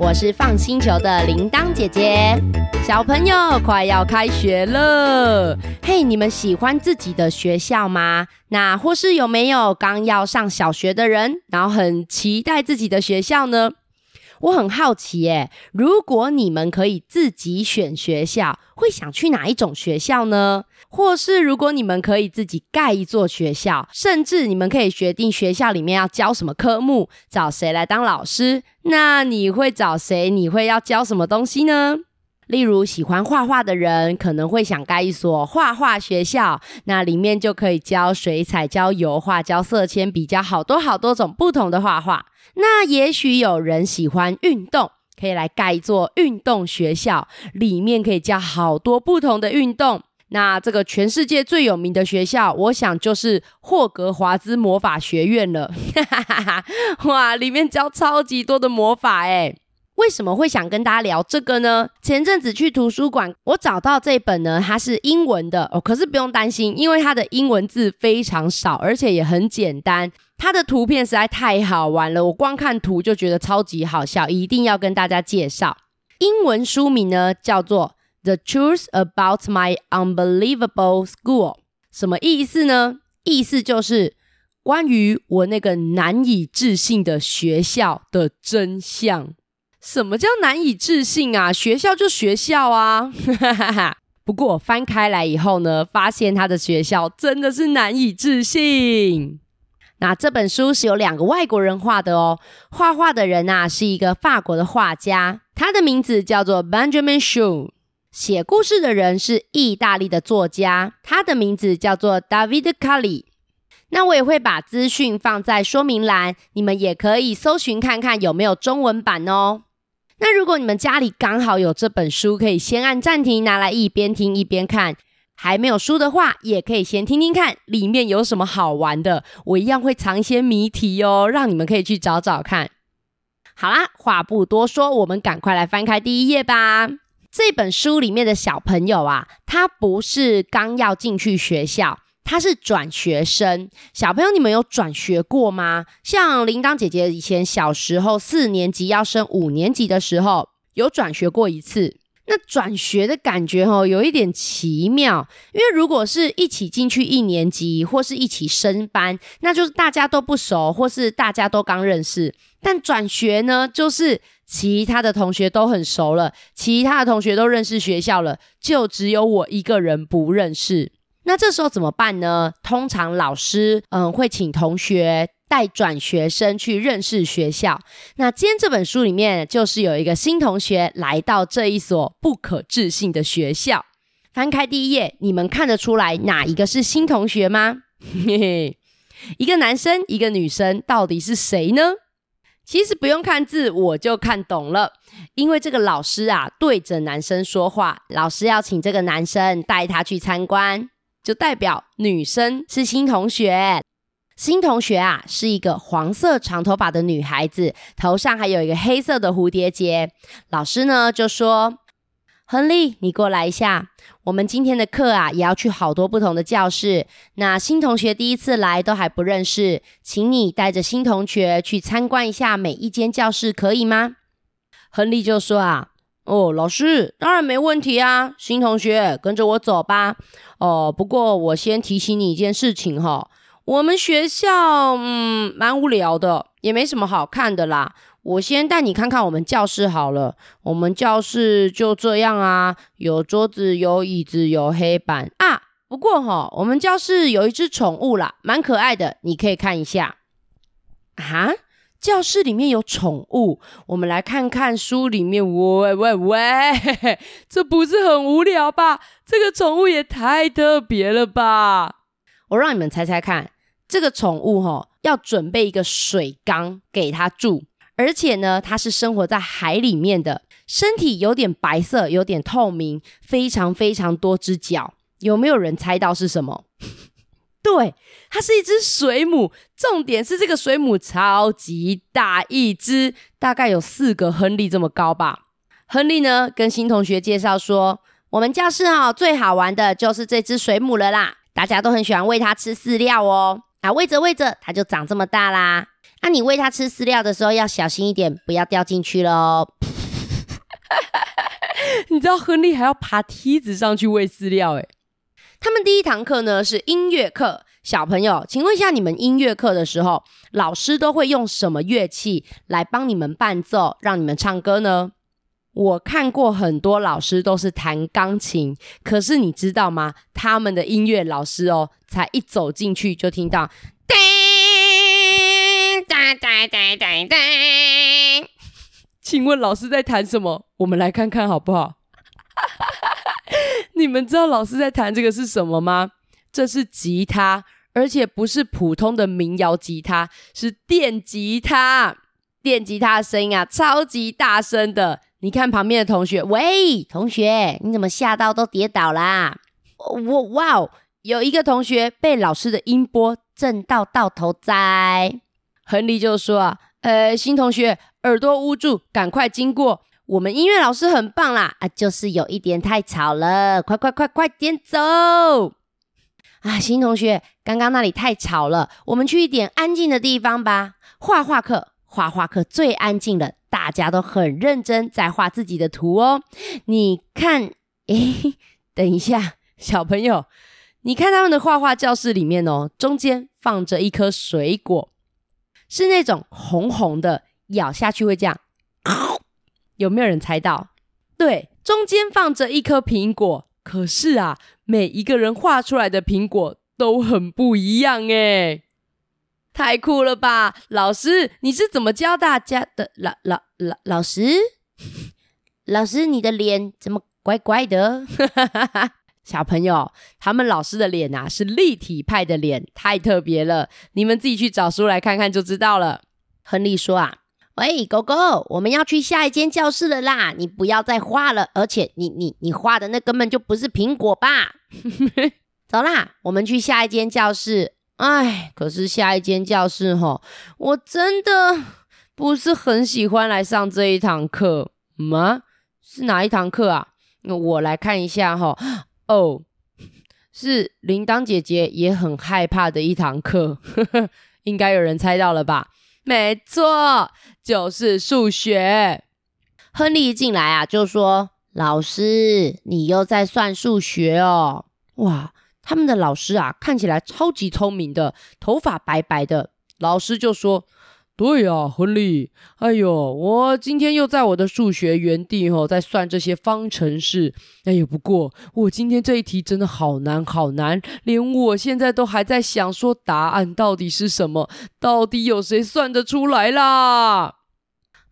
我是放星球的铃铛姐姐。小朋友，快要开学了，嘿，你们喜欢自己的学校吗？那或是有没有刚要上小学的人，然后很期待自己的学校呢？我很好奇耶，如果你们可以自己选学校，会想去哪一种学校呢？或是如果你们可以自己盖一座学校，甚至你们可以决定学校里面要教什么科目，找谁来当老师，那你会找谁？你会要教什么东西呢？例如喜欢画画的人可能会想盖一所画画学校，那里面就可以教水彩、教油画、教色铅笔，教好多好多种不同的画画。那也许有人喜欢运动，可以来盖一座运动学校，里面可以教好多不同的运动。那这个全世界最有名的学校，我想就是霍格华兹魔法学院了。哇，里面教超级多的魔法诶。为什么会想跟大家聊这个呢？前阵子去图书馆，我找到这本呢，它是英文的哦。可是不用担心，因为它的英文字非常少，而且也很简单。它的图片实在太好玩了，我光看图就觉得超级好笑，一定要跟大家介绍。英文书名呢叫做《The Truth About My Unbelievable School》，什么意思呢？意思就是关于我那个难以置信的学校的真相。什么叫难以置信啊？学校就学校啊！不过翻开来以后呢，发现他的学校真的是难以置信。那这本书是由两个外国人画的哦，画画的人啊是一个法国的画家，他的名字叫做 Benjamin Shu。写故事的人是意大利的作家，他的名字叫做 David Cali。那我也会把资讯放在说明栏，你们也可以搜寻看看有没有中文版哦。那如果你们家里刚好有这本书，可以先按暂停，拿来一边听一边看。还没有书的话，也可以先听听看里面有什么好玩的。我一样会藏一些谜题哦，让你们可以去找找看。好啦，话不多说，我们赶快来翻开第一页吧。这本书里面的小朋友啊，他不是刚要进去学校。他是转学生，小朋友，你们有转学过吗？像铃铛姐姐以前小时候四年级要升五年级的时候，有转学过一次。那转学的感觉哦，有一点奇妙，因为如果是一起进去一年级，或是一起升班，那就是大家都不熟，或是大家都刚认识。但转学呢，就是其他的同学都很熟了，其他的同学都认识学校了，就只有我一个人不认识。那这时候怎么办呢？通常老师嗯会请同学带转学生去认识学校。那今天这本书里面就是有一个新同学来到这一所不可置信的学校。翻开第一页，你们看得出来哪一个是新同学吗？嘿嘿，一个男生，一个女生，到底是谁呢？其实不用看字，我就看懂了，因为这个老师啊对着男生说话，老师要请这个男生带他去参观。就代表女生是新同学，新同学啊是一个黄色长头发的女孩子，头上还有一个黑色的蝴蝶结。老师呢就说：“亨利，你过来一下，我们今天的课啊也要去好多不同的教室。那新同学第一次来都还不认识，请你带着新同学去参观一下每一间教室，可以吗？”亨利就说：“啊。”哦，老师，当然没问题啊，新同学跟着我走吧。哦，不过我先提醒你一件事情哈，我们学校嗯蛮无聊的，也没什么好看的啦。我先带你看看我们教室好了。我们教室就这样啊，有桌子，有椅子，有黑板啊。不过哈，我们教室有一只宠物啦，蛮可爱的，你可以看一下。啊？教室里面有宠物，我们来看看书里面。喂喂喂，这不是很无聊吧？这个宠物也太特别了吧！我让你们猜猜看，这个宠物齁，要准备一个水缸给它住，而且呢，它是生活在海里面的，身体有点白色，有点透明，非常非常多只脚。有没有人猜到是什么？对，它是一只水母，重点是这个水母超级大一只，大概有四个亨利这么高吧。亨利呢，跟新同学介绍说，我们教室哦，最好玩的就是这只水母了啦，大家都很喜欢喂它吃饲料哦。啊，喂着喂着，它就长这么大啦。那、你喂它吃饲料的时候要小心一点，不要掉进去喽。你知道亨利还要爬梯子上去喂饲料诶。他们第一堂课呢是音乐课，小朋友，请问一下，你们音乐课的时候，老师都会用什么乐器来帮你们伴奏，让你们唱歌呢？我看过很多老师都是弹钢琴，可是你知道吗？他们的音乐老师哦，才一走进去就听到叮哒哒哒哒哒，请问老师在弹什么？我们来看看好不好？你们知道老师在弹这个是什么吗？这是吉他，而且不是普通的民谣吉他，是电吉他。电吉他的声音啊，超级大声的。你看旁边的同学，喂，同学，你怎么吓到都跌倒啦？我哇哦，有一个同学被老师的音波震到倒头栽。亨利就说啊，呃，新同学耳朵捂住，赶快经过。我们音乐老师很棒啦，啊，就是有一点太吵了，快快快快点走！啊，新同学，刚刚那里太吵了，我们去一点安静的地方吧。画画课，画画课最安静了，大家都很认真在画自己的图哦。你看，诶，等一下，小朋友，你看他们的画画教室里面哦，中间放着一颗水果，是那种红红的，咬下去会这样。有没有人猜到？对，中间放着一颗苹果。可是啊，每一个人画出来的苹果都很不一样诶。太酷了吧！老师，你是怎么教大家的？老老老老师，老师，你的脸怎么怪怪的？小朋友，他们老师的脸啊，是立体派的脸，太特别了。你们自己去找书来看看就知道了。亨利说啊。喂，狗狗，我们要去下一间教室了啦！你不要再画了，而且你你你画的那根本就不是苹果吧？走啦，我们去下一间教室。哎，可是下一间教室齁，我真的不是很喜欢来上这一堂课吗？是哪一堂课啊？那我来看一下齁。哦，是铃铛姐姐也很害怕的一堂课，应该有人猜到了吧？没错，就是数学。亨利一进来啊，就说：“老师，你又在算数学哦？”哇，他们的老师啊，看起来超级聪明的，头发白白的。老师就说。对呀、啊，亨利，哎呦，我今天又在我的数学园地哦，在算这些方程式。哎呦，不过我今天这一题真的好难好难，连我现在都还在想，说答案到底是什么？到底有谁算得出来啦？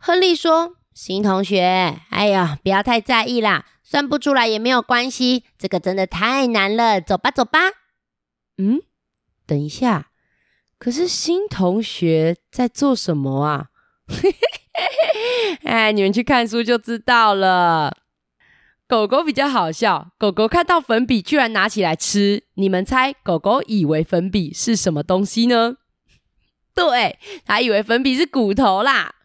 亨利说：“新同学，哎呀，不要太在意啦，算不出来也没有关系，这个真的太难了。走吧，走吧。”嗯，等一下。可是新同学在做什么啊？哎，你们去看书就知道了。狗狗比较好笑，狗狗看到粉笔居然拿起来吃。你们猜，狗狗以为粉笔是什么东西呢？对，它以为粉笔是骨头啦。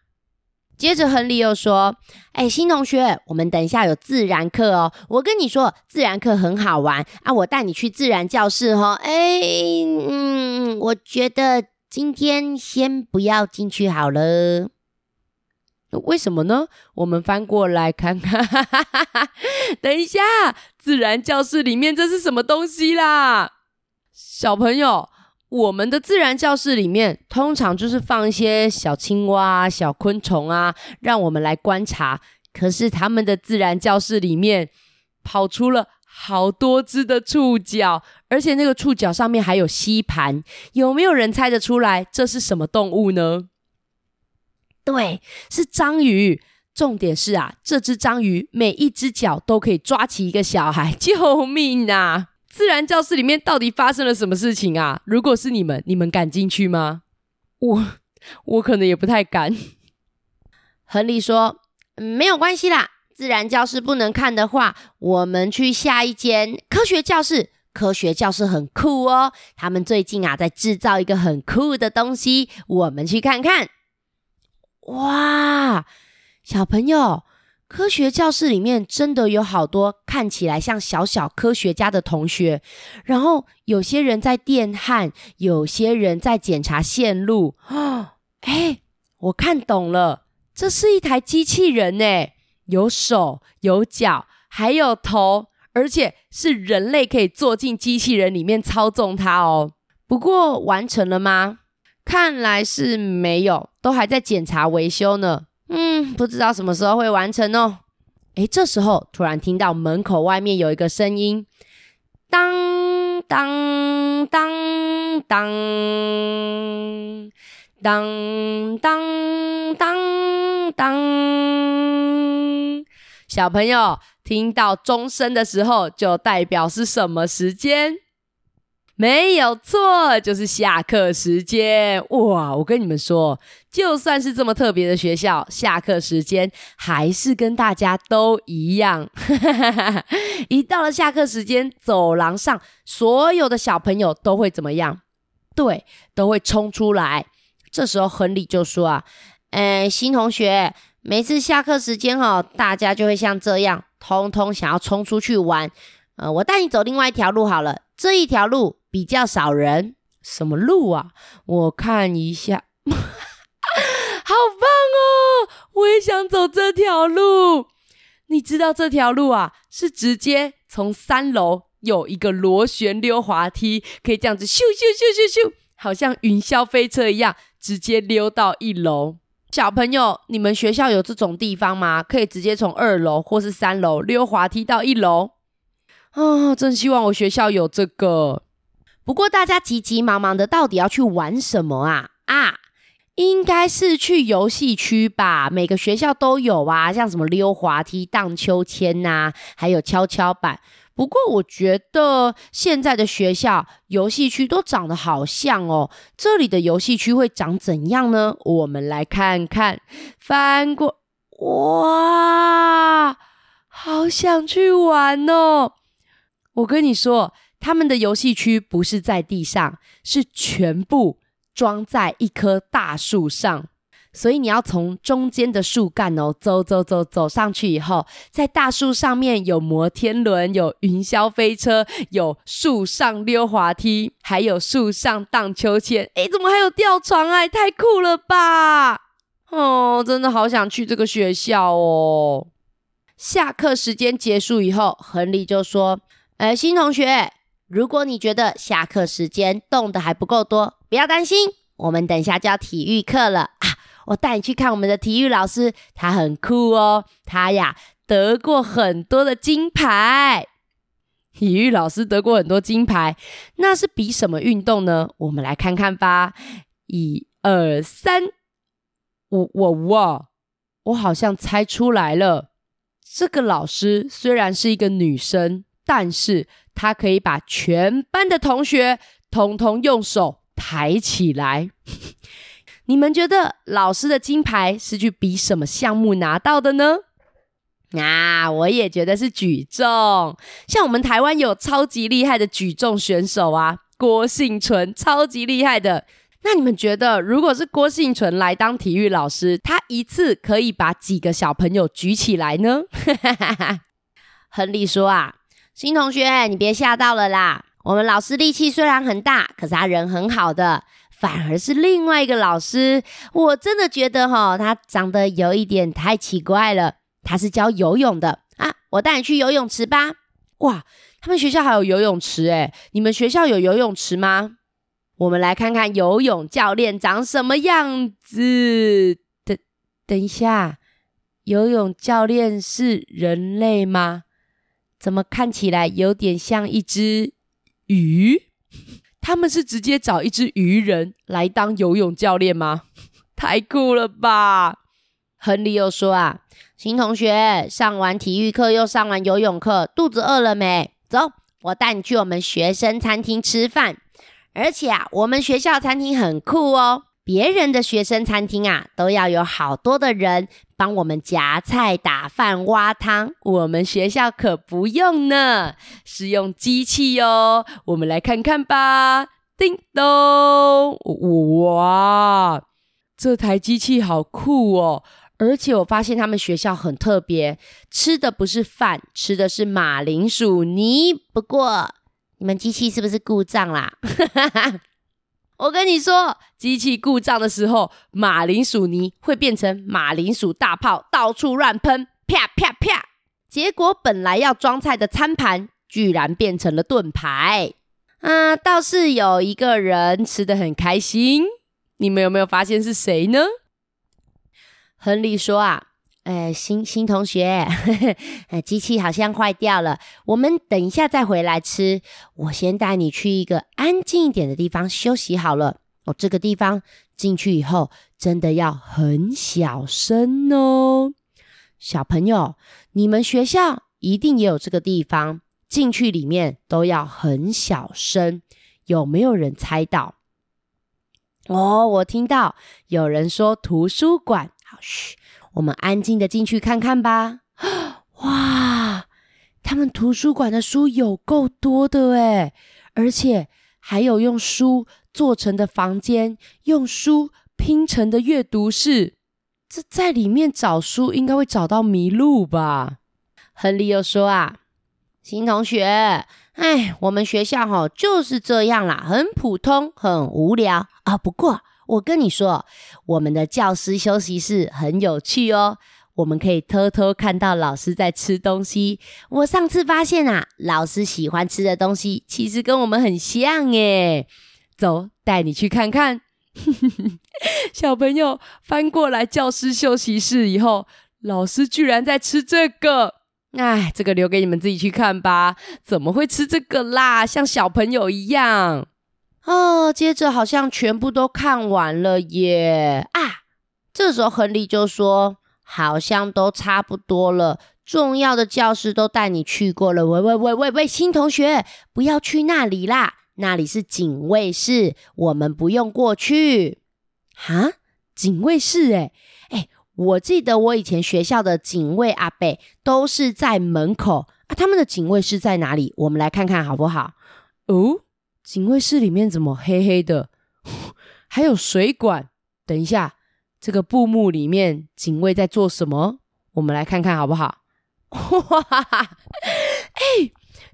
接着，亨利又说：“哎，新同学，我们等一下有自然课哦。我跟你说，自然课很好玩啊。我带你去自然教室哦。哎，嗯，我觉得今天先不要进去好了。为什么呢？我们翻过来看看。等一下，自然教室里面这是什么东西啦？小朋友。”我们的自然教室里面，通常就是放一些小青蛙、小昆虫啊，让我们来观察。可是他们的自然教室里面，跑出了好多只的触角，而且那个触角上面还有吸盘。有没有人猜得出来这是什么动物呢？对，是章鱼。重点是啊，这只章鱼每一只脚都可以抓起一个小孩，救命啊！自然教室里面到底发生了什么事情啊？如果是你们，你们敢进去吗？我我可能也不太敢。亨利说：“没有关系啦，自然教室不能看的话，我们去下一间科学教室。科学教室很酷哦，他们最近啊在制造一个很酷的东西，我们去看看。”哇，小朋友！科学教室里面真的有好多看起来像小小科学家的同学，然后有些人在电焊，有些人在检查线路，啊，哎，我看懂了，这是一台机器人诶，有手有脚，还有头，而且是人类可以坐进机器人里面操纵它哦。不过完成了吗？看来是没有，都还在检查维修呢。嗯，不知道什么时候会完成哦。诶，这时候突然听到门口外面有一个声音，当当当当当当当当。小朋友听到钟声的时候，就代表是什么时间？没有错，就是下课时间。哇，我跟你们说，就算是这么特别的学校，下课时间还是跟大家都一样。一到了下课时间，走廊上所有的小朋友都会怎么样？对，都会冲出来。这时候亨利就说啊，诶，新同学，每次下课时间哦，大家就会像这样，通通想要冲出去玩。呃，我带你走另外一条路好了，这一条路。比较少人，什么路啊？我看一下，好棒哦！我也想走这条路。你知道这条路啊，是直接从三楼有一个螺旋溜滑梯，可以这样子咻咻咻咻咻，好像云霄飞车一样，直接溜到一楼。小朋友，你们学校有这种地方吗？可以直接从二楼或是三楼溜滑梯到一楼？啊、真希望我学校有这个。不过大家急急忙忙的，到底要去玩什么啊？啊，应该是去游戏区吧？每个学校都有啊，像什么溜滑梯、荡秋千呐，还有跷跷板。不过我觉得现在的学校游戏区都长得好像哦。这里的游戏区会长怎样呢？我们来看看，翻过，哇，好想去玩哦！我跟你说。他们的游戏区不是在地上，是全部装在一棵大树上，所以你要从中间的树干哦走走走走上去以后，在大树上面有摩天轮、有云霄飞车、有树上溜滑梯，还有树上荡秋千。诶，怎么还有吊床啊？太酷了吧！哦，真的好想去这个学校哦。下课时间结束以后，亨利就说：“诶，新同学。”如果你觉得下课时间动得还不够多，不要担心，我们等一下就要体育课了啊！我带你去看我们的体育老师，他很酷哦，他呀得过很多的金牌。体育老师得过很多金牌，那是比什么运动呢？我们来看看吧。一二三，我我我，我好像猜出来了。这个老师虽然是一个女生，但是。他可以把全班的同学统统用手抬起来。你们觉得老师的金牌是去比什么项目拿到的呢？啊，我也觉得是举重。像我们台湾有超级厉害的举重选手啊，郭婞淳，超级厉害的。那你们觉得，如果是郭婞淳来当体育老师，他一次可以把几个小朋友举起来呢？亨利说啊。新同学，你别吓到了啦！我们老师力气虽然很大，可是他人很好的，反而是另外一个老师，我真的觉得齁，他长得有一点太奇怪了。他是教游泳的啊，我带你去游泳池吧。哇，他们学校还有游泳池诶，你们学校有游泳池吗？我们来看看游泳教练长什么样子。等等一下，游泳教练是人类吗？怎么看起来有点像一只鱼？他们是直接找一只鱼人来当游泳教练吗？太酷了吧！亨利又说啊，新同学，上完体育课又上完游泳课，肚子饿了没？走，我带你去我们学生餐厅吃饭。而且啊，我们学校餐厅很酷哦。别人的学生餐厅啊，都要有好多的人帮我们夹菜、打饭、挖汤。我们学校可不用呢，是用机器哦。我们来看看吧。叮咚！哇，这台机器好酷哦！而且我发现他们学校很特别，吃的不是饭，吃的是马铃薯泥。不过，你们机器是不是故障啦？我跟你说，机器故障的时候，马铃薯泥会变成马铃薯大炮，到处乱喷，啪啪啪。结果本来要装菜的餐盘，居然变成了盾牌。啊，倒是有一个人吃得很开心。你们有没有发现是谁呢？亨利说啊。呃，新新同学，呵呵，机器好像坏掉了，我们等一下再回来吃。我先带你去一个安静一点的地方休息好了。哦，这个地方进去以后真的要很小声哦。小朋友，你们学校一定也有这个地方，进去里面都要很小声。有没有人猜到？哦，我听到有人说图书馆。好，嘘。我们安静的进去看看吧。哇，他们图书馆的书有够多的诶，而且还有用书做成的房间，用书拼成的阅读室。这在里面找书应该会找到迷路吧？亨利又说啊，新同学，哎，我们学校齁就是这样啦，很普通，很无聊啊。不过。我跟你说，我们的教师休息室很有趣哦，我们可以偷偷看到老师在吃东西。我上次发现啊，老师喜欢吃的东西其实跟我们很像耶。走，带你去看看。小朋友翻过来教师休息室以后，老师居然在吃这个。哎，这个留给你们自己去看吧。怎么会吃这个啦？像小朋友一样。哦，接着好像全部都看完了耶！啊，这时候亨利就说：“好像都差不多了，重要的教室都带你去过了。喂喂喂喂喂，新同学，不要去那里啦，那里是警卫室，我们不用过去。”哈，警卫室？哎哎，我记得我以前学校的警卫阿伯都是在门口啊，他们的警卫室在哪里？我们来看看好不好？哦。警卫室里面怎么黑黑的？还有水管。等一下，这个布幕里面警卫在做什么？我们来看看好不好？哇！哎，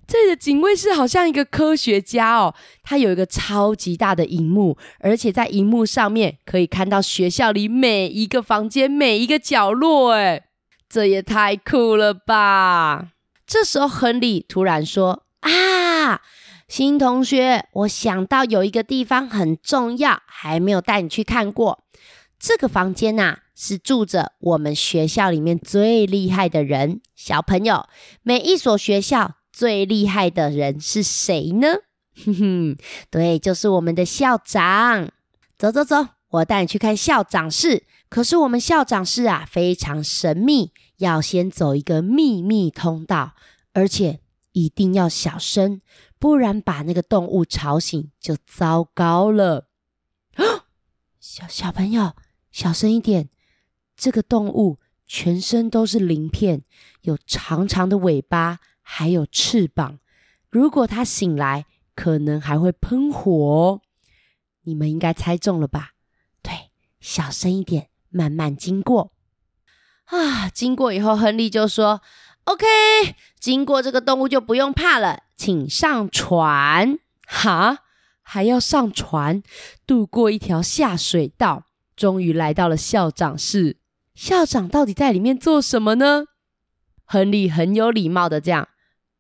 这个警卫室好像一个科学家哦。他有一个超级大的荧幕，而且在荧幕上面可以看到学校里每一个房间、每一个角落。哎，这也太酷了吧！这时候，亨利突然说：“啊！”新同学，我想到有一个地方很重要，还没有带你去看过。这个房间呐，是住着我们学校里面最厉害的人。小朋友，每一所学校最厉害的人是谁呢？哼哼，对，就是我们的校长。走走走，我带你去看校长室。可是我们校长室啊，非常神秘，要先走一个秘密通道，而且一定要小声。不然把那个动物吵醒就糟糕了。小小朋友，小声一点。这个动物全身都是鳞片，有长长的尾巴，还有翅膀。如果它醒来，可能还会喷火。你们应该猜中了吧？对，小声一点，慢慢经过。啊，经过以后，亨利就说：“OK，经过这个动物就不用怕了。”请上船，哈，还要上船，渡过一条下水道，终于来到了校长室。校长到底在里面做什么呢？亨利很有礼貌的这样，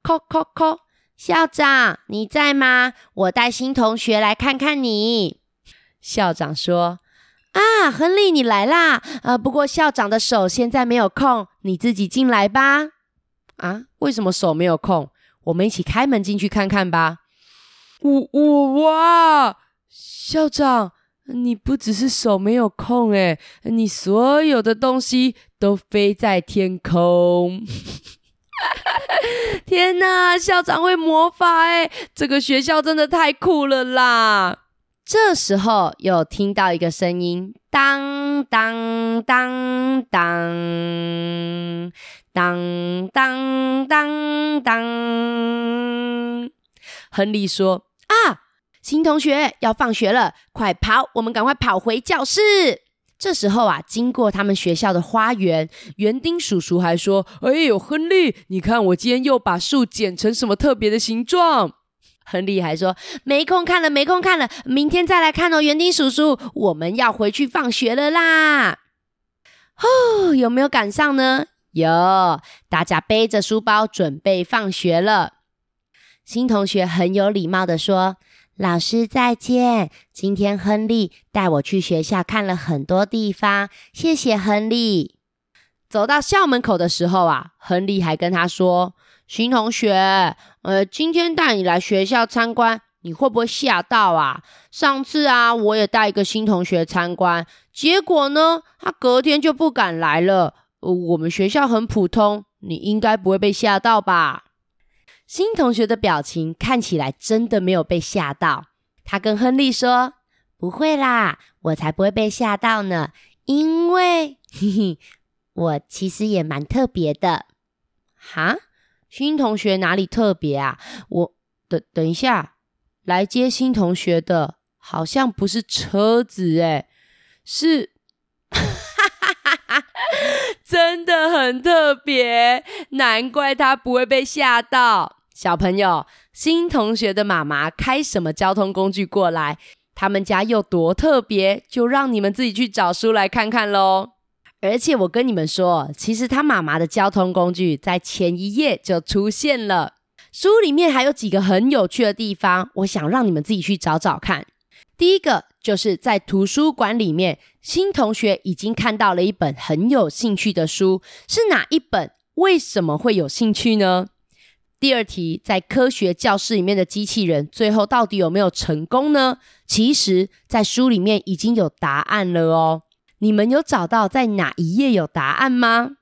叩叩叩，校长你在吗？我带新同学来看看你。校长说：啊，亨利你来啦，呃，不过校长的手现在没有空，你自己进来吧。啊，为什么手没有空？我们一起开门进去看看吧。我我哇，校长，你不只是手没有空诶，你所有的东西都飞在天空。天哪，校长会魔法诶，这个学校真的太酷了啦！这时候又听到一个声音，当当当当。当当当当，亨利说：“啊，新同学要放学了，快跑！我们赶快跑回教室。”这时候啊，经过他们学校的花园，园丁叔叔还说：“哎呦，亨利，你看我今天又把树剪成什么特别的形状？”亨利还说：“没空看了，没空看了，明天再来看哦。”园丁叔叔，我们要回去放学了啦！哦，有没有赶上呢？有，大家背着书包准备放学了。新同学很有礼貌地说：“老师再见。今天亨利带我去学校看了很多地方，谢谢亨利。”走到校门口的时候啊，亨利还跟他说：“新同学，呃，今天带你来学校参观，你会不会吓到啊？上次啊，我也带一个新同学参观，结果呢，他隔天就不敢来了。我们学校很普通，你应该不会被吓到吧？”新同学的表情看起来真的没有被吓到，他跟亨利说：“不会啦，我才不会被吓到呢，因为，嘿嘿。”我其实也蛮特别的，哈？新同学哪里特别啊？我等等一下，来接新同学的好像不是车子诶，是，真的很特别，难怪他不会被吓到。小朋友，新同学的妈妈开什么交通工具过来？他们家有多特别？就让你们自己去找书来看看喽。而且我跟你们说，其实他妈妈的交通工具在前一页就出现了。书里面还有几个很有趣的地方，我想让你们自己去找找看。第一个就是在图书馆里面，新同学已经看到了一本很有兴趣的书，是哪一本？为什么会有兴趣呢？第二题，在科学教室里面的机器人最后到底有没有成功呢？其实，在书里面已经有答案了哦。你们有找到在哪一页有答案吗？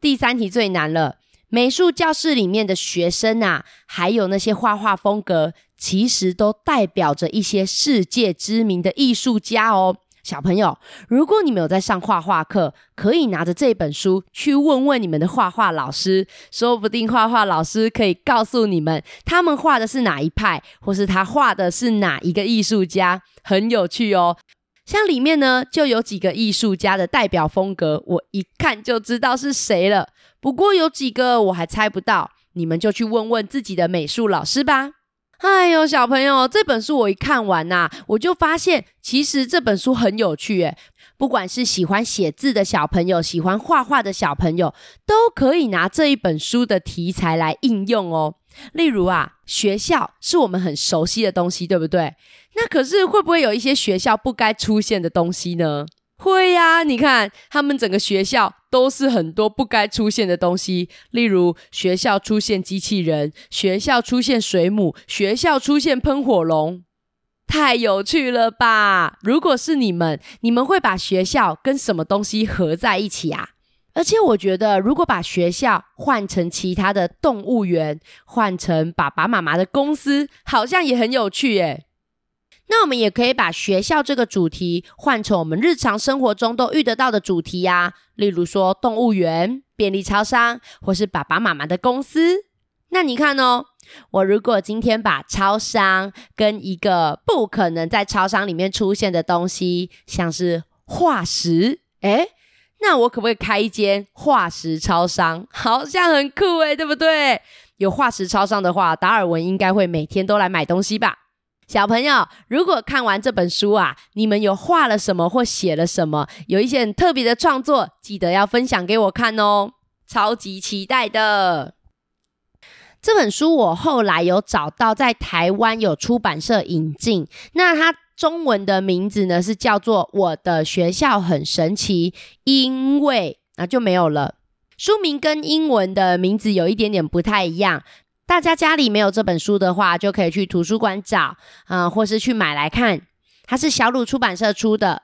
第三题最难了。美术教室里面的学生啊，还有那些画画风格，其实都代表着一些世界知名的艺术家哦。小朋友，如果你们有在上画画课，可以拿着这本书去问问你们的画画老师，说不定画画老师可以告诉你们，他们画的是哪一派，或是他画的是哪一个艺术家，很有趣哦。像里面呢，就有几个艺术家的代表风格，我一看就知道是谁了。不过有几个我还猜不到，你们就去问问自己的美术老师吧。哎呦，小朋友，这本书我一看完呐，我就发现其实这本书很有趣诶。不管是喜欢写字的小朋友，喜欢画画的小朋友，都可以拿这一本书的题材来应用哦。例如啊，学校是我们很熟悉的东西，对不对？那可是会不会有一些学校不该出现的东西呢？会呀，你看他们整个学校都是很多不该出现的东西，例如学校出现机器人，学校出现水母，学校出现喷火龙，太有趣了吧？如果是你们，你们会把学校跟什么东西合在一起啊？而且我觉得，如果把学校换成其他的动物园，换成爸爸妈妈的公司，好像也很有趣耶。那我们也可以把学校这个主题换成我们日常生活中都遇得到的主题呀，例如说动物园、便利超商，或是爸爸妈妈的公司。那你看哦，我如果今天把超商跟一个不可能在超商里面出现的东西，像是化石，诶那我可不可以开一间化石超商？好像很酷诶，对不对？有化石超商的话，达尔文应该会每天都来买东西吧？小朋友，如果看完这本书啊，你们有画了什么或写了什么，有一些很特别的创作，记得要分享给我看哦，超级期待的。这本书我后来有找到，在台湾有出版社引进，那它。中文的名字呢是叫做《我的学校很神奇》，因为那就没有了。书名跟英文的名字有一点点不太一样。大家家里没有这本书的话，就可以去图书馆找，啊、或是去买来看。它是小鲁出版社出的。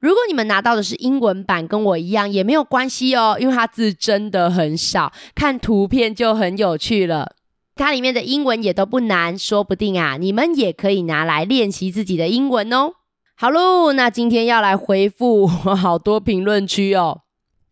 如果你们拿到的是英文版，跟我一样也没有关系哦，因为它字真的很少，看图片就很有趣了。它里面的英文也都不难，说不定啊，你们也可以拿来练习自己的英文哦。好喽，那今天要来回复 好多评论区哦。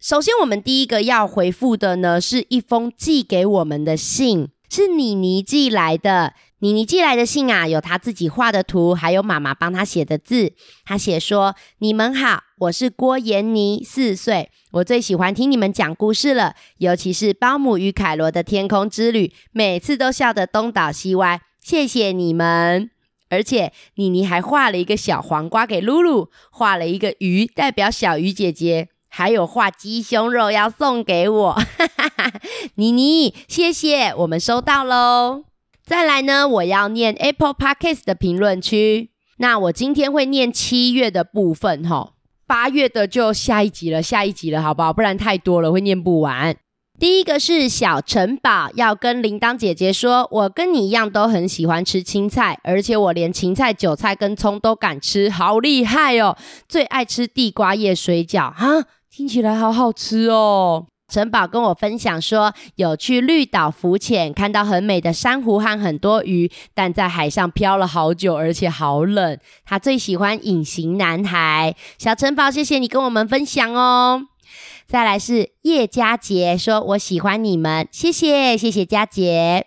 首先，我们第一个要回复的呢，是一封寄给我们的信，是妮妮寄来的。妮妮寄来的信啊，有她自己画的图，还有妈妈帮她写的字。她写说：“你们好，我是郭妍妮，四岁。我最喜欢听你们讲故事了，尤其是《包姆与凯罗的天空之旅》，每次都笑得东倒西歪。谢谢你们。而且妮妮还画了一个小黄瓜给露露，画了一个鱼代表小鱼姐姐，还有画鸡胸肉要送给我。哈哈哈，妮妮，谢谢，我们收到喽。再来呢，我要念 Apple Podcast 的评论区。那我今天会念七月的部分齁，八月的就下一集了，下一集了，好不好？不然太多了，会念不完。第一个是小城堡，要跟铃铛姐姐说，我跟你一样都很喜欢吃青菜，而且我连芹菜、韭菜跟葱都敢吃，好厉害哦！最爱吃地瓜叶水饺，哈，听起来好好吃哦。城堡跟我分享说，有去绿岛浮潜，看到很美的珊瑚和很多鱼，但在海上漂了好久，而且好冷。他最喜欢隐形男孩。小城堡，谢谢你跟我们分享哦。再来是叶佳杰说：“我喜欢你们，谢谢谢谢佳杰。”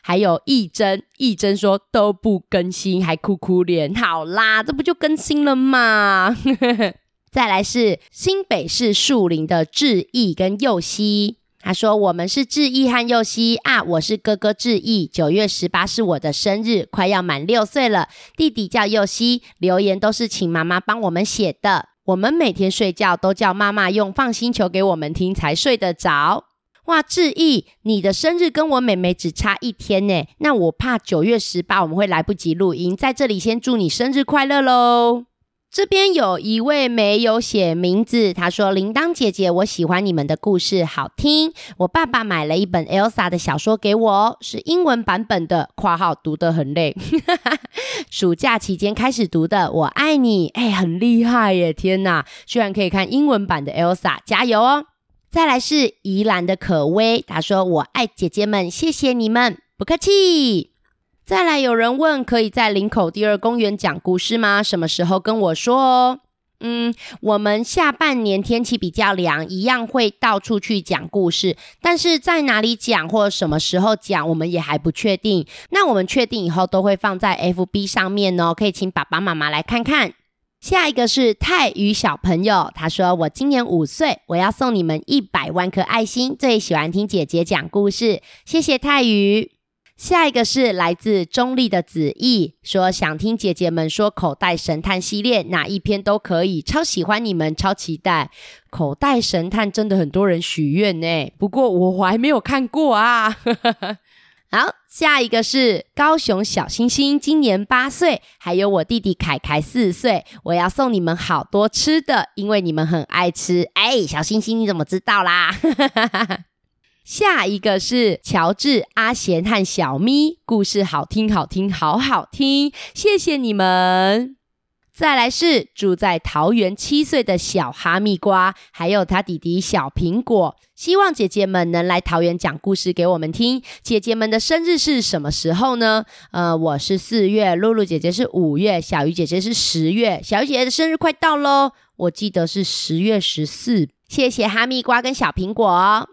还有义珍，义珍说都不更新还哭哭脸，好啦，这不就更新了吗？再来是新北市树林的志毅跟佑熙，他说：“我们是志毅和佑熙啊，我是哥哥志毅，九月十八是我的生日，快要满六岁了。弟弟叫佑熙，留言都是请妈妈帮我们写的。”我们每天睡觉都叫妈妈用放心球给我们听才睡得着。哇，志毅，你的生日跟我妹妹只差一天呢，那我怕九月十八我们会来不及录音，在这里先祝你生日快乐喽。这边有一位没有写名字，他说：“铃铛姐姐，我喜欢你们的故事，好听。我爸爸买了一本 Elsa 的小说给我，是英文版本的（括号读得很累）。暑假期间开始读的，我爱你，哎，很厉害耶！天哪，居然可以看英文版的 Elsa，加油哦！再来是宜兰的可薇，他说：我爱姐姐们，谢谢你们，不客气。”再来，有人问可以在林口第二公园讲故事吗？什么时候跟我说哦？嗯，我们下半年天气比较凉，一样会到处去讲故事，但是在哪里讲或者什么时候讲，我们也还不确定。那我们确定以后都会放在 FB 上面哦，可以请爸爸妈妈来看看。下一个是泰语小朋友，他说：“我今年五岁，我要送你们一百万颗爱心，最喜欢听姐姐讲故事，谢谢泰语。”下一个是来自中立的子毅，说想听姐姐们说口袋神探系列，哪一篇都可以，超喜欢你们，超期待。口袋神探真的很多人许愿呢，不过我还没有看过啊。好，下一个是高雄小星星，今年八岁，还有我弟弟凯凯四岁，我要送你们好多吃的，因为你们很爱吃。哎，小星星你怎么知道啦？下一个是乔治、阿贤和小咪，故事好听，好听，好好听，谢谢你们。再来是住在桃园七岁的小哈密瓜，还有他弟弟小苹果，希望姐姐们能来桃园讲故事给我们听。姐姐们的生日是什么时候呢？呃，我是四月，露露姐姐是五月，小鱼姐姐是十月。小鱼姐姐的生日快到喽，我记得是十月十四。谢谢哈密瓜跟小苹果。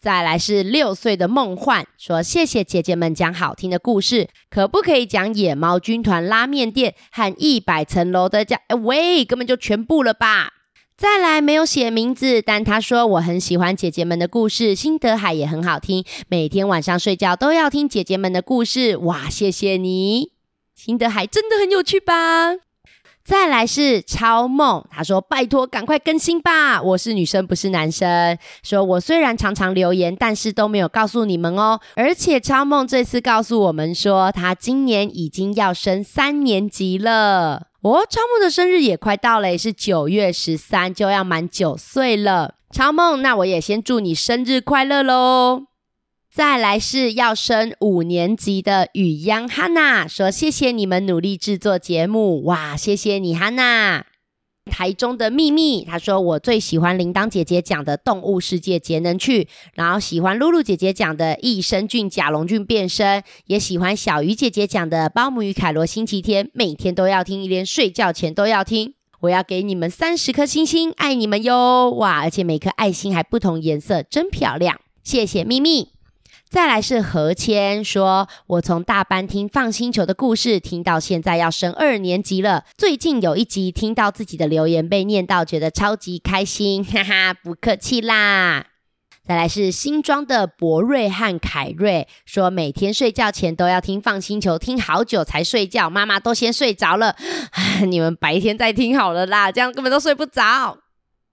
再来是六岁的梦幻，说谢谢姐姐们讲好听的故事，可不可以讲野猫军团拉面店和一百层楼的家？哎喂，根本就全部了吧！再来没有写名字，但他说我很喜欢姐姐们的故事，辛德海也很好听，每天晚上睡觉都要听姐姐们的故事。哇，谢谢你，辛德海真的很有趣吧？再来是超梦，他说：“拜托，赶快更新吧！我是女生，不是男生。说我虽然常常留言，但是都没有告诉你们哦。而且超梦这次告诉我们说，他今年已经要升三年级了。哦，超梦的生日也快到了，也是九月十三，就要满九岁了。超梦，那我也先祝你生日快乐喽！”再来是要升五年级的雨央哈娜，说谢谢你们努力制作节目，哇，谢谢你哈娜。台中的秘密，他说我最喜欢铃铛姐姐讲的动物世界节能趣，然后喜欢露露姐姐讲的益生菌甲龙菌变身，也喜欢小鱼姐姐讲的包姆与凯罗星期天，每天都要听，连睡觉前都要听。我要给你们三十颗星星，爱你们哟，哇，而且每颗爱心还不同颜色，真漂亮，谢谢秘密。再来是何谦说，我从大班听放星球的故事，听到现在要升二年级了。最近有一集听到自己的留言被念到，觉得超级开心，哈哈，不客气啦。再来是新庄的博瑞和凯瑞，说每天睡觉前都要听放星球，听好久才睡觉，妈妈都先睡着了。你们白天再听好了啦，这样根本都睡不着。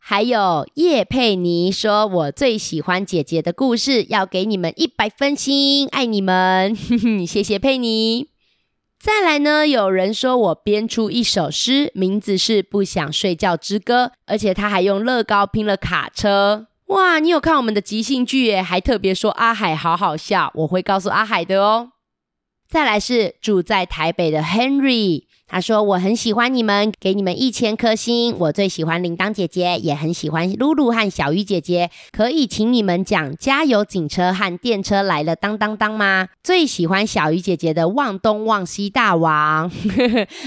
还有叶佩妮说：“我最喜欢姐姐的故事，要给你们一百分心，爱你们，谢谢佩妮。”再来呢，有人说我编出一首诗，名字是《不想睡觉之歌》，而且他还用乐高拼了卡车。哇，你有看我们的即兴剧耶？还特别说阿海好好笑，我会告诉阿海的哦。再来是住在台北的 Henry。他说：“我很喜欢你们，给你们一千颗星。我最喜欢铃铛姐姐，也很喜欢露露和小鱼姐姐。可以请你们讲加油警车和电车来了当当当吗？最喜欢小鱼姐姐的望东望西大王。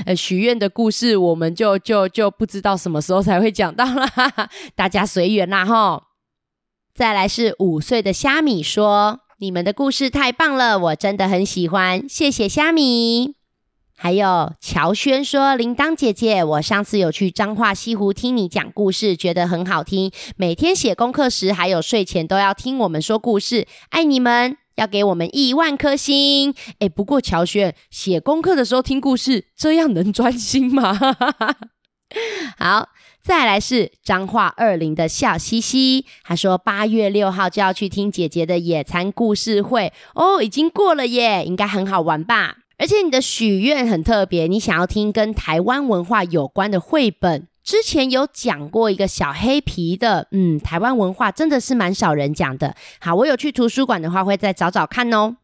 呃，许愿的故事我们就就就不知道什么时候才会讲到啦，大家随缘啦哈。再来是五岁的虾米说：你们的故事太棒了，我真的很喜欢，谢谢虾米。”还有乔轩说：“铃铛姐姐，我上次有去彰化西湖听你讲故事，觉得很好听。每天写功课时，还有睡前都要听我们说故事，爱你们，要给我们亿万颗星。哎，不过乔轩写功课的时候听故事，这样能专心吗？好，再来是彰化二林的笑嘻嘻，他说八月六号就要去听姐姐的野餐故事会哦，已经过了耶，应该很好玩吧。”而且你的许愿很特别，你想要听跟台湾文化有关的绘本。之前有讲过一个小黑皮的，嗯，台湾文化真的是蛮少人讲的。好，我有去图书馆的话，会再找找看哦。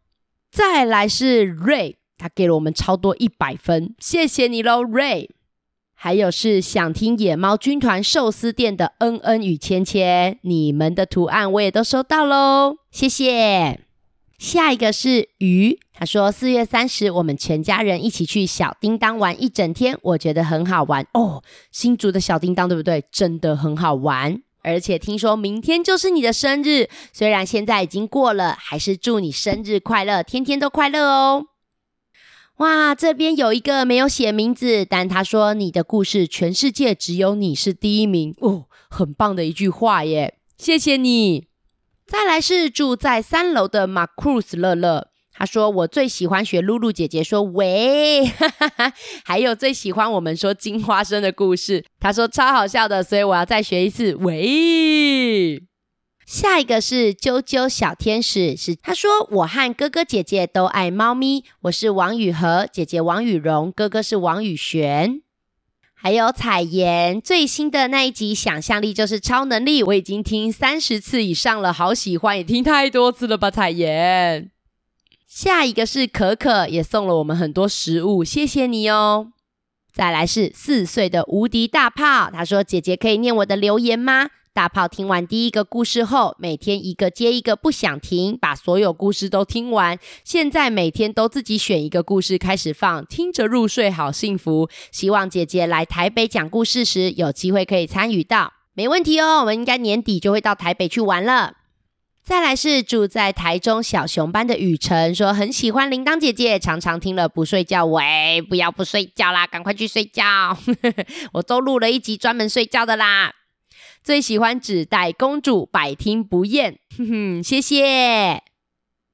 再来是 Ray，他给了我们超多一百分，谢谢你喽，Ray。还有是想听野猫军团寿司店的恩恩与芊芊，你们的图案我也都收到喽，谢谢。下一个是鱼，他说四月三十我们全家人一起去小叮当玩一整天，我觉得很好玩哦。新竹的小叮当对不对？真的很好玩，而且听说明天就是你的生日，虽然现在已经过了，还是祝你生日快乐，天天都快乐哦。哇，这边有一个没有写名字，但他说你的故事全世界只有你是第一名哦，很棒的一句话耶，谢谢你。再来是住在三楼的马库斯乐乐，他说我最喜欢学露露姐姐说喂，哈哈哈，还有最喜欢我们说金花生的故事，他说超好笑的，所以我要再学一次喂。下一个是啾啾小天使，是他说我和哥哥姐姐都爱猫咪，我是王雨禾，姐姐王雨荣，哥哥是王雨璇。还有彩妍最新的那一集，想象力就是超能力，我已经听三十次以上了，好喜欢，也听太多次了吧，彩妍。下一个是可可，也送了我们很多食物，谢谢你哦。再来是四岁的无敌大炮，他说：“姐姐可以念我的留言吗？”大炮听完第一个故事后，每天一个接一个不想停，把所有故事都听完。现在每天都自己选一个故事开始放，听着入睡，好幸福。希望姐姐来台北讲故事时有机会可以参与到，没问题哦。我们应该年底就会到台北去玩了。再来是住在台中小熊班的雨辰，说很喜欢铃铛姐姐，常常听了不睡觉。喂，不要不睡觉啦，赶快去睡觉。我都录了一集专门睡觉的啦。最喜欢纸袋公主，百听不厌，哼哼，谢谢。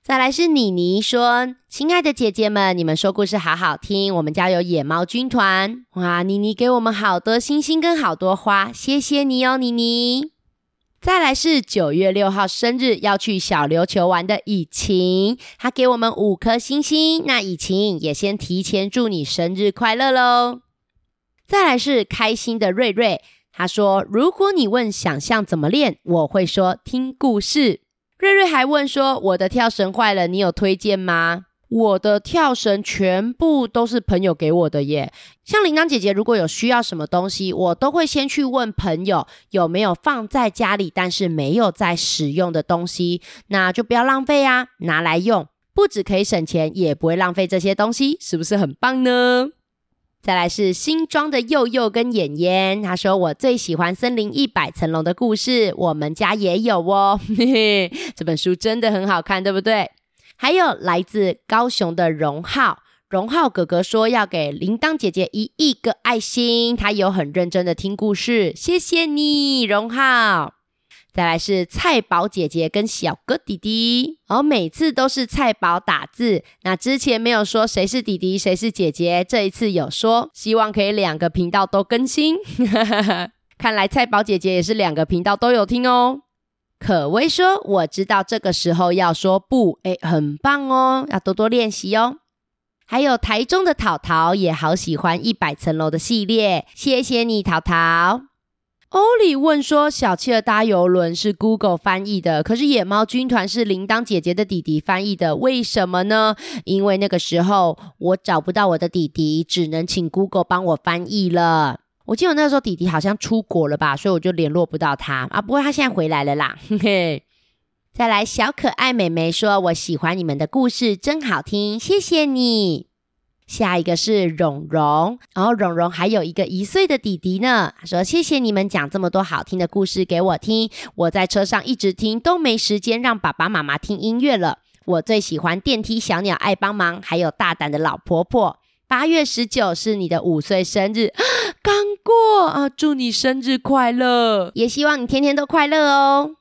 再来是妮妮说：“亲爱的姐姐们，你们说故事好好听，我们家有野猫军团。”哇，妮妮给我们好多星星跟好多花，谢谢你哦，妮妮。再来是九月六号生日要去小琉球玩的以晴，她给我们五颗星星。那以晴也先提前祝你生日快乐喽。再来是开心的瑞瑞。他说：“如果你问想象怎么练，我会说听故事。”瑞瑞还问说：“我的跳绳坏了，你有推荐吗？”我的跳绳全部都是朋友给我的耶。像铃铛姐姐，如果有需要什么东西，我都会先去问朋友有没有放在家里但是没有在使用的东西，那就不要浪费啊，拿来用，不只可以省钱，也不会浪费这些东西，是不是很棒呢？再来是新庄的佑佑跟妍妍，他说我最喜欢《森林一百层楼》的故事，我们家也有哦，嘿嘿，这本书真的很好看，对不对？还有来自高雄的荣浩，荣浩哥哥说要给铃铛姐姐一亿个爱心，他有很认真的听故事，谢谢你，荣浩。再来是菜宝姐姐跟小哥弟弟，然后每次都是菜宝打字。那之前没有说谁是弟弟，谁是姐姐，这一次有说，希望可以两个频道都更新。看来菜宝姐姐也是两个频道都有听哦。可薇说：“我知道这个时候要说不，哎，很棒哦，要多多练习哦。”还有台中的淘淘也好喜欢一百层楼的系列，谢谢你，淘淘。欧里问说：“小企鹅搭邮轮是 Google 翻译的，可是野猫军团是铃铛姐姐的弟弟翻译的，为什么呢？因为那个时候我找不到我的弟弟，只能请 Google 帮我翻译了。我记得那时候弟弟好像出国了吧，所以我就联络不到他啊。不过他现在回来了啦，嘿嘿。再来，小可爱美眉说：我喜欢你们的故事，真好听，谢谢你。”下一个是蓉蓉，然后蓉蓉还有一个一岁的弟弟呢。他说：“谢谢你们讲这么多好听的故事给我听，我在车上一直听，都没时间让爸爸妈妈听音乐了。我最喜欢电梯小鸟爱帮忙，还有大胆的老婆婆。八月十九是你的五岁生日，刚过啊，祝你生日快乐，也希望你天天都快乐哦。”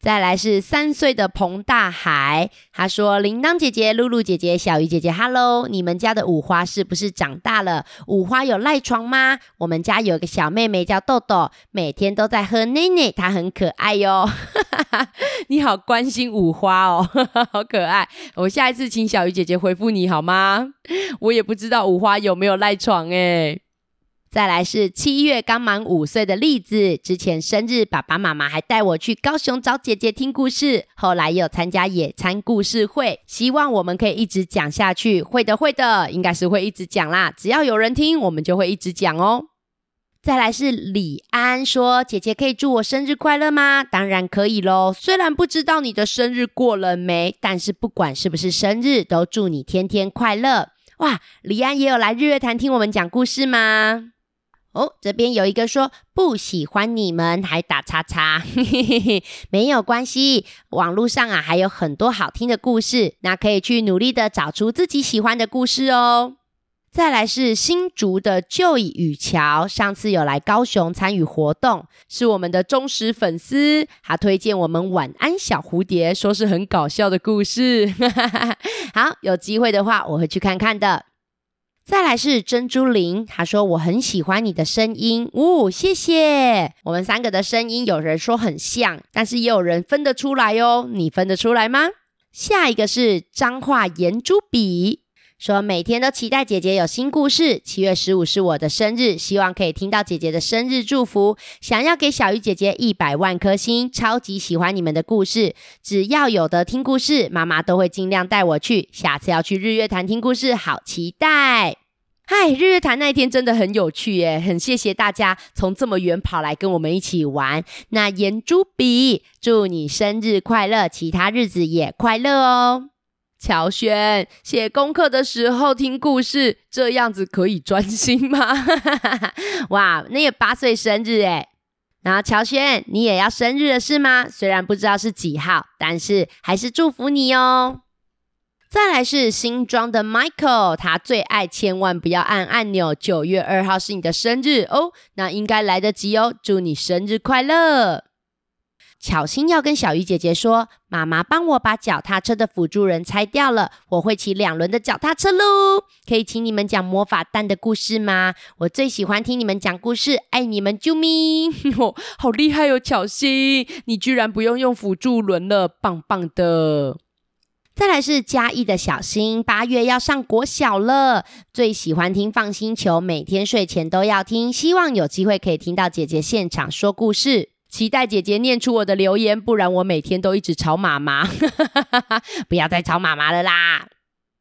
再来是三岁的彭大海，他说：“铃铛姐姐、露露姐姐、小鱼姐姐，Hello！你们家的五花是不是长大了？五花有赖床吗？我们家有个小妹妹叫豆豆，每天都在喝奶奶，她很可爱哟。你好，关心五花哦，好可爱。我下一次请小鱼姐姐回复你好吗？我也不知道五花有没有赖床诶。再来是七月刚满五岁的栗子，之前生日爸爸妈妈还带我去高雄找姐姐听故事，后来又参加野餐故事会，希望我们可以一直讲下去。会的，会的，应该是会一直讲啦，只要有人听，我们就会一直讲哦。再来是李安说：“姐姐可以祝我生日快乐吗？”当然可以喽。虽然不知道你的生日过了没，但是不管是不是生日，都祝你天天快乐。哇，李安也有来日月潭听我们讲故事吗？哦，这边有一个说不喜欢你们，还打叉叉，嘿嘿嘿，没有关系。网络上啊还有很多好听的故事，那可以去努力的找出自己喜欢的故事哦。再来是新竹的旧雨桥，上次有来高雄参与活动，是我们的忠实粉丝，他推荐我们晚安小蝴蝶，说是很搞笑的故事。好，有机会的话我会去看看的。再来是珍珠林，他说我很喜欢你的声音，哦，谢谢。我们三个的声音有人说很像，但是也有人分得出来哦。你分得出来吗？下一个是脏话圆珠笔，说每天都期待姐姐有新故事。七月十五是我的生日，希望可以听到姐姐的生日祝福。想要给小鱼姐姐一百万颗星，超级喜欢你们的故事。只要有得听故事，妈妈都会尽量带我去。下次要去日月潭听故事，好期待。嗨，日月潭那一天真的很有趣耶，很谢谢大家从这么远跑来跟我们一起玩。那盐猪笔，祝你生日快乐，其他日子也快乐哦。乔轩，写功课的时候听故事，这样子可以专心吗？哇，那也八岁生日诶。然后乔轩，你也要生日了是吗？虽然不知道是几号，但是还是祝福你哦。再来是新装的 Michael，他最爱千万不要按按钮。九月二号是你的生日哦，那应该来得及哦。祝你生日快乐！巧心要跟小鱼姐姐说，妈妈帮我把脚踏车的辅助轮拆掉了，我会骑两轮的脚踏车喽。可以请你们讲魔法蛋的故事吗？我最喜欢听你们讲故事，爱你们，啾咪！哦，好厉害哦，巧心，你居然不用用辅助轮了，棒棒的。再来是嘉义的小新，八月要上国小了，最喜欢听 FUN 星球，每天睡前都要听，希望有机会可以听到姐姐现场说故事，期待姐姐念出我的留言，不然我每天都一直吵妈妈，不要再吵妈妈了啦。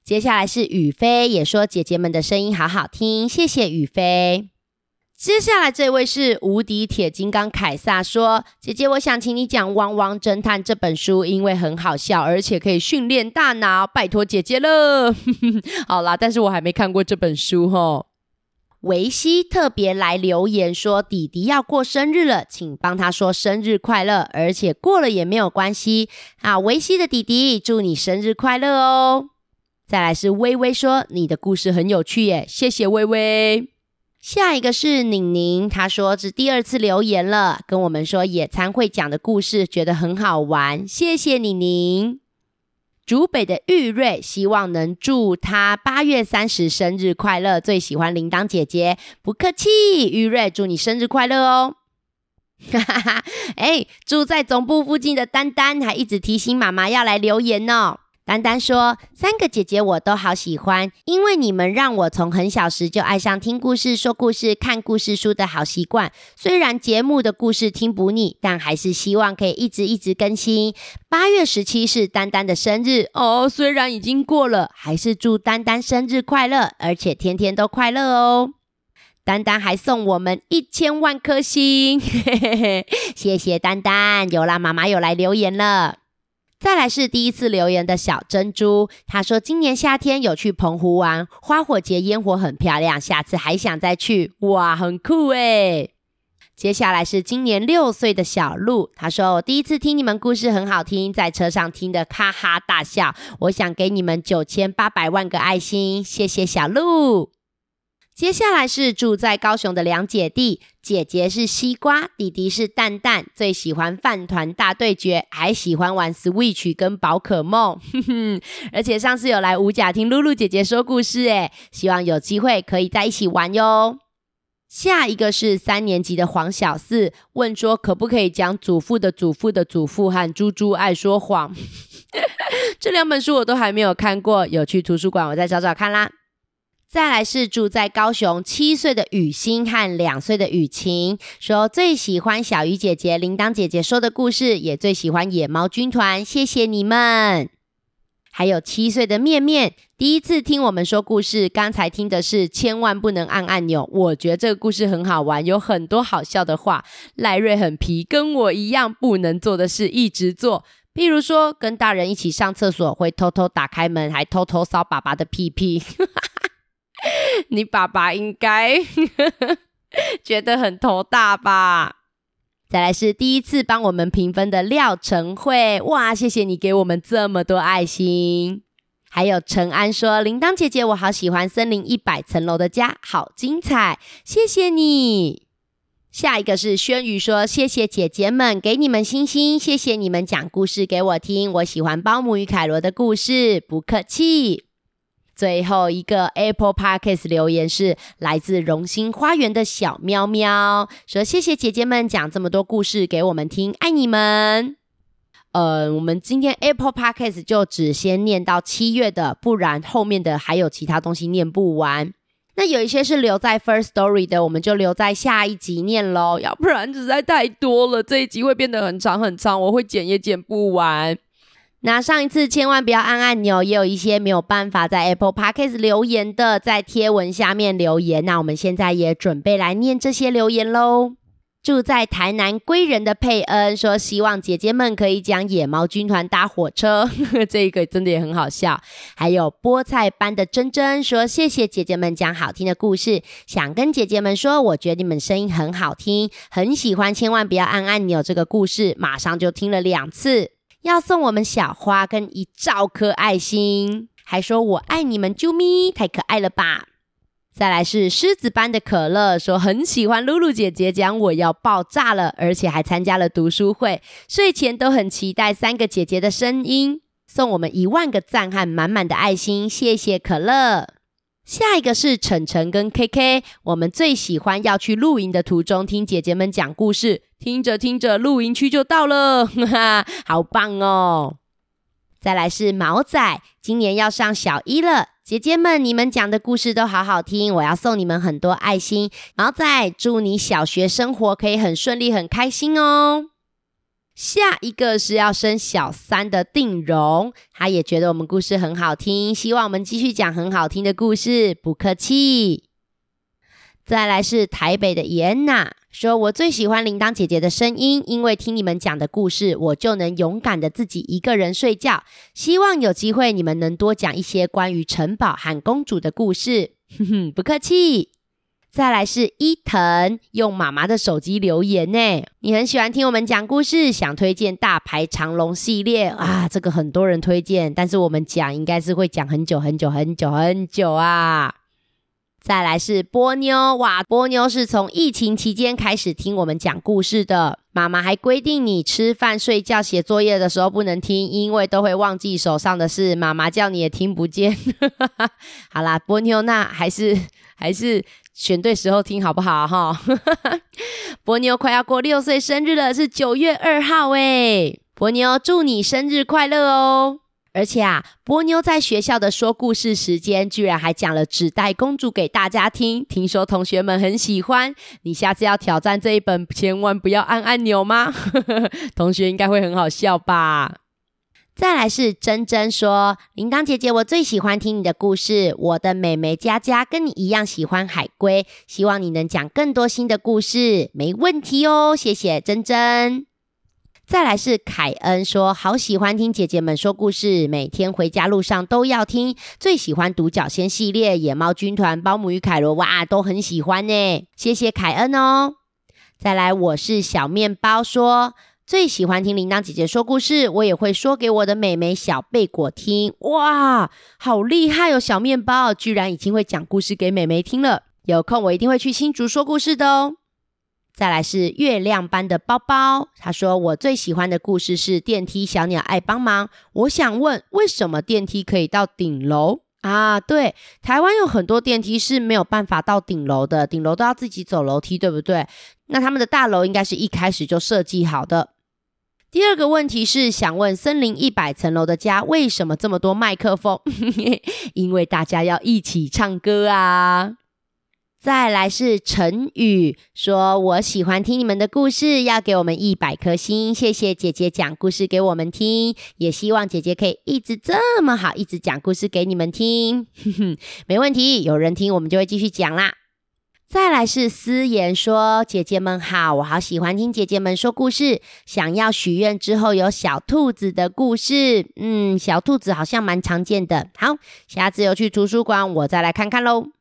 接下来是雨飞，也说姐姐们的声音好好听，谢谢雨飞。接下来这位是无敌铁金刚凯撒说：“姐姐，我想请你讲《汪汪侦探》这本书，因为很好笑，而且可以训练大脑，拜托姐姐了。”好啦，但是我还没看过这本书齁。维西特别来留言说：“弟弟要过生日了，请帮他说生日快乐，而且过了也没有关系。”啊，维西的弟弟，祝你生日快乐哦！再来是微微说：“你的故事很有趣耶，谢谢微微。”下一个是宁宁，她说是第二次留言了，跟我们说野餐会讲的故事，觉得很好玩，谢谢宁宁。竹北的玉瑞希望能祝他八月三十生日快乐，最喜欢铃铛姐姐，不客气，玉瑞祝你生日快乐哦。哈哈哈，哎，住在总部附近的丹丹还一直提醒妈妈要来留言呢。丹丹说：“三个姐姐我都好喜欢，因为你们让我从很小时就爱上听故事、说故事、看故事书的好习惯。虽然节目的故事听不腻，但还是希望可以一直一直更新。八月十七是丹丹的生日哦，虽然已经过了，还是祝丹丹生日快乐，而且天天都快乐哦。丹丹还送我们一千万颗星，嘿嘿嘿，谢谢丹丹。有啦，妈妈又来留言了。”再来是第一次留言的小珍珠，她说今年夏天有去澎湖玩，花火节烟火很漂亮，下次还想再去，哇，很酷诶。接下来是今年六岁的小鹿，她说我第一次听你们故事很好听，在车上听的哈哈大笑，我想给你们九千八百万个爱心，谢谢小鹿。接下来是住在高雄的两姐弟，姐姐是西瓜，弟弟是蛋蛋，最喜欢饭团大对决，还喜欢玩 Switch 跟宝可梦，哼哼，而且上次有来五甲听露露姐姐说故事，诶，希望有机会可以在一起玩哟。下一个是三年级的黄小四，问说可不可以讲祖父的祖父的祖父和猪猪爱说谎，这两本书我都还没有看过，有去图书馆我再找找看啦。再来是住在高雄七岁的雨欣和两岁的雨晴，说最喜欢小鱼姐姐、铃铛姐姐说的故事，也最喜欢野猫军团，谢谢你们。还有七岁的面面，第一次听我们说故事，刚才听的是千万不能按按钮，我觉得这个故事很好玩，有很多好笑的话。赖瑞很皮，跟我一样不能做的事一直做，譬如说跟大人一起上厕所会偷偷打开门，还偷偷扫爸爸的屁屁。你爸爸应该 觉得很头大吧？再来是第一次帮我们评分的廖晨慧，哇，谢谢你给我们这么多爱心。还有陈安说：“铃铛姐姐，我好喜欢森林一百层楼的家，好精彩，谢谢你。”下一个是轩宇说：“谢谢姐姐们，给你们星星，谢谢你们讲故事给我听，我喜欢包姆与凯罗的故事，不客气。”最后一个 Apple Podcast 留言是来自荣兴花园的小喵喵，说谢谢姐姐们讲这么多故事给我们听，爱你们。呃，我们今天 Apple Podcast 就只先念到七月的，不然后面的还有其他东西念不完。那有一些是留在 First Story 的，我们就留在下一集念喽，要不然实在太多了，这一集会变得很长很长，我会剪也剪不完。那上一次千万不要按按钮，也有一些没有办法在 Apple Podcast 留言的，在贴文下面留言。那我们现在也准备来念这些留言喽。住在台南归仁的佩恩说，希望姐姐们可以讲野猫军团搭火车，这个真的也很好笑。还有菠菜般的珍珍说，谢谢姐姐们讲好听的故事，想跟姐姐们说，我觉得你们声音很好听，很喜欢。千万不要按按钮这个故事，马上就听了两次。要送我们小花跟一兆颗爱心，还说我爱你们，啾咪，太可爱了吧！再来是狮子般的可乐，说很喜欢露露姐姐讲我要爆炸了，而且还参加了读书会，睡前都很期待三个姐姐的声音，送我们一万个赞和满满的爱心，谢谢可乐。下一个是晨晨跟 KK，我们最喜欢要去露营的途中听姐姐们讲故事，听着听着露营区就到了，哈哈，好棒哦！再来是毛仔，今年要上小一了，姐姐们你们讲的故事都好好听，我要送你们很多爱心，毛仔祝你小学生活可以很顺利很开心哦。下一个是要升小三的定荣，他也觉得我们故事很好听，希望我们继续讲很好听的故事，不客气。再来是台北的妍娜，说我最喜欢铃铛姐姐的声音，因为听你们讲的故事，我就能勇敢的自己一个人睡觉。希望有机会你们能多讲一些关于城堡和公主的故事，哼哼，不客气。再来是伊藤用妈妈的手机留言呢，你很喜欢听我们讲故事，想推荐大牌长龙系列啊，这个很多人推荐，但是我们讲应该是会讲很久很久很久很久啊。再来是波妞，哇，波妞是从疫情期间开始听我们讲故事的。妈妈还规定你吃饭、睡觉、写作业的时候不能听，因为都会忘记手上的事。妈妈叫你也听不见。好啦，波妞，那还是还是选对时候听好不好？哈，波妞快要过六岁生日了，是九月二号诶。波妞，祝你生日快乐哦！而且啊，波妞在学校的说故事时间，居然还讲了纸袋公主给大家听。听说同学们很喜欢，你下次要挑战这一本，千万不要按按钮吗？同学应该会很好笑吧？再来是珍珍说：“铃铛姐姐，我最喜欢听你的故事。我的妹妹佳佳跟你一样喜欢海龟，希望你能讲更多新的故事。没问题哦，谢谢珍珍。”再来是凯恩说，好喜欢听姐姐们说故事，每天回家路上都要听。最喜欢独角仙系列、野猫军团、包姆与凯罗，哇，都很喜欢呢。谢谢凯恩哦。再来，我是小面包说，最喜欢听铃铛姐姐说故事，我也会说给我的妹妹小贝果听。哇，好厉害哦，小面包居然已经会讲故事给妹妹听了。有空我一定会去新竹说故事的哦。再来是月亮般的包包，他说，我最喜欢的故事是电梯小鸟爱帮忙。我想问，为什么电梯可以到顶楼啊？对，台湾有很多电梯是没有办法到顶楼的，顶楼都要自己走楼梯，对不对？那他们的大楼应该是一开始就设计好的。第二个问题是想问，森林一百层楼的家为什么这么多麦克风？因为大家要一起唱歌啊。再来是陈宇说：“我喜欢听你们的故事，要给我们一百颗星，谢谢姐姐讲故事给我们听，也希望姐姐可以一直这么好，一直讲故事给你们听。哼哼，没问题，有人听我们就会继续讲啦。”再来是思妍说：“姐姐们好，我好喜欢听姐姐们说故事，想要许愿之后有小兔子的故事。嗯，小兔子好像蛮常见的。好，下次有去图书馆，我再来看看喽。”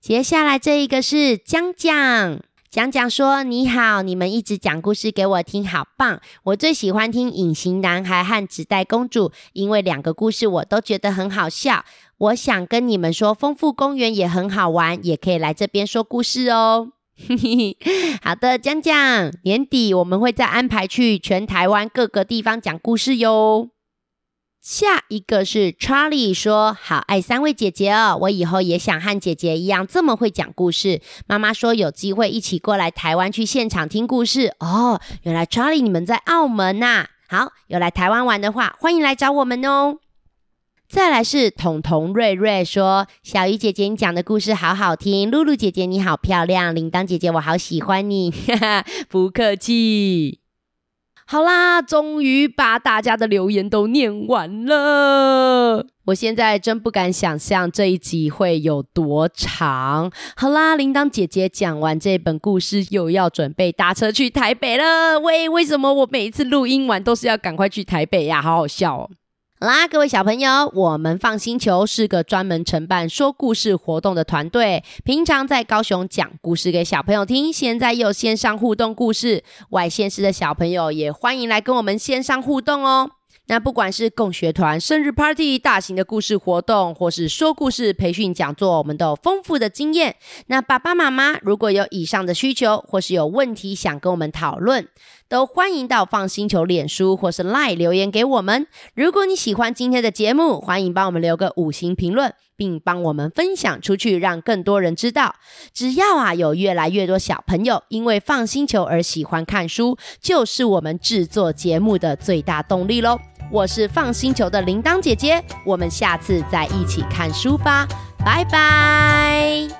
接下来这一个是江江，江江说：“你好，你们一直讲故事给我听，好棒！我最喜欢听《隐形男孩》和《纸袋公主》，因为两个故事我都觉得很好笑。我想跟你们说，丰富公园也很好玩，也可以来这边说故事哦。”嘿嘿好的，江江，年底我们会再安排去全台湾各个地方讲故事哟。下一个是 Charlie 说：“好爱三位姐姐哦，我以后也想和姐姐一样这么会讲故事。妈妈说有机会一起过来台湾去现场听故事哦。原来 Charlie 你们在澳门呐？好，有来台湾玩的话，欢迎来找我们哦。再来是彤彤瑞瑞说：小鱼姐姐你讲的故事好好听，露露姐姐你好漂亮，铃铛姐姐我好喜欢你，哈哈，不客气。”好啦，终于把大家的留言都念完了。我现在真不敢想象这一集会有多长。好啦，铃铛姐姐讲完这本故事，又要准备搭车去台北了。喂，为什么我每一次录音完都是要赶快去台北呀？好好笑哦。啦，各位小朋友，我们放星球是个专门承办说故事活动的团队。平常在高雄讲故事给小朋友听，现在又有线上互动故事，外县市的小朋友也欢迎来跟我们线上互动哦。那不管是共学团、生日 party、大型的故事活动，或是说故事培训讲座，我们都有丰富的经验。那爸爸妈妈如果有以上的需求，或是有问题想跟我们讨论，都欢迎到放星球脸书或是 LINE 留言给我们。如果你喜欢今天的节目，欢迎帮我们留个五星评论，并帮我们分享出去，让更多人知道。只要啊有越来越多小朋友因为放星球而喜欢看书，就是我们制作节目的最大动力喽。我是放星球的铃铛姐姐，我们下次再一起看书吧，拜拜。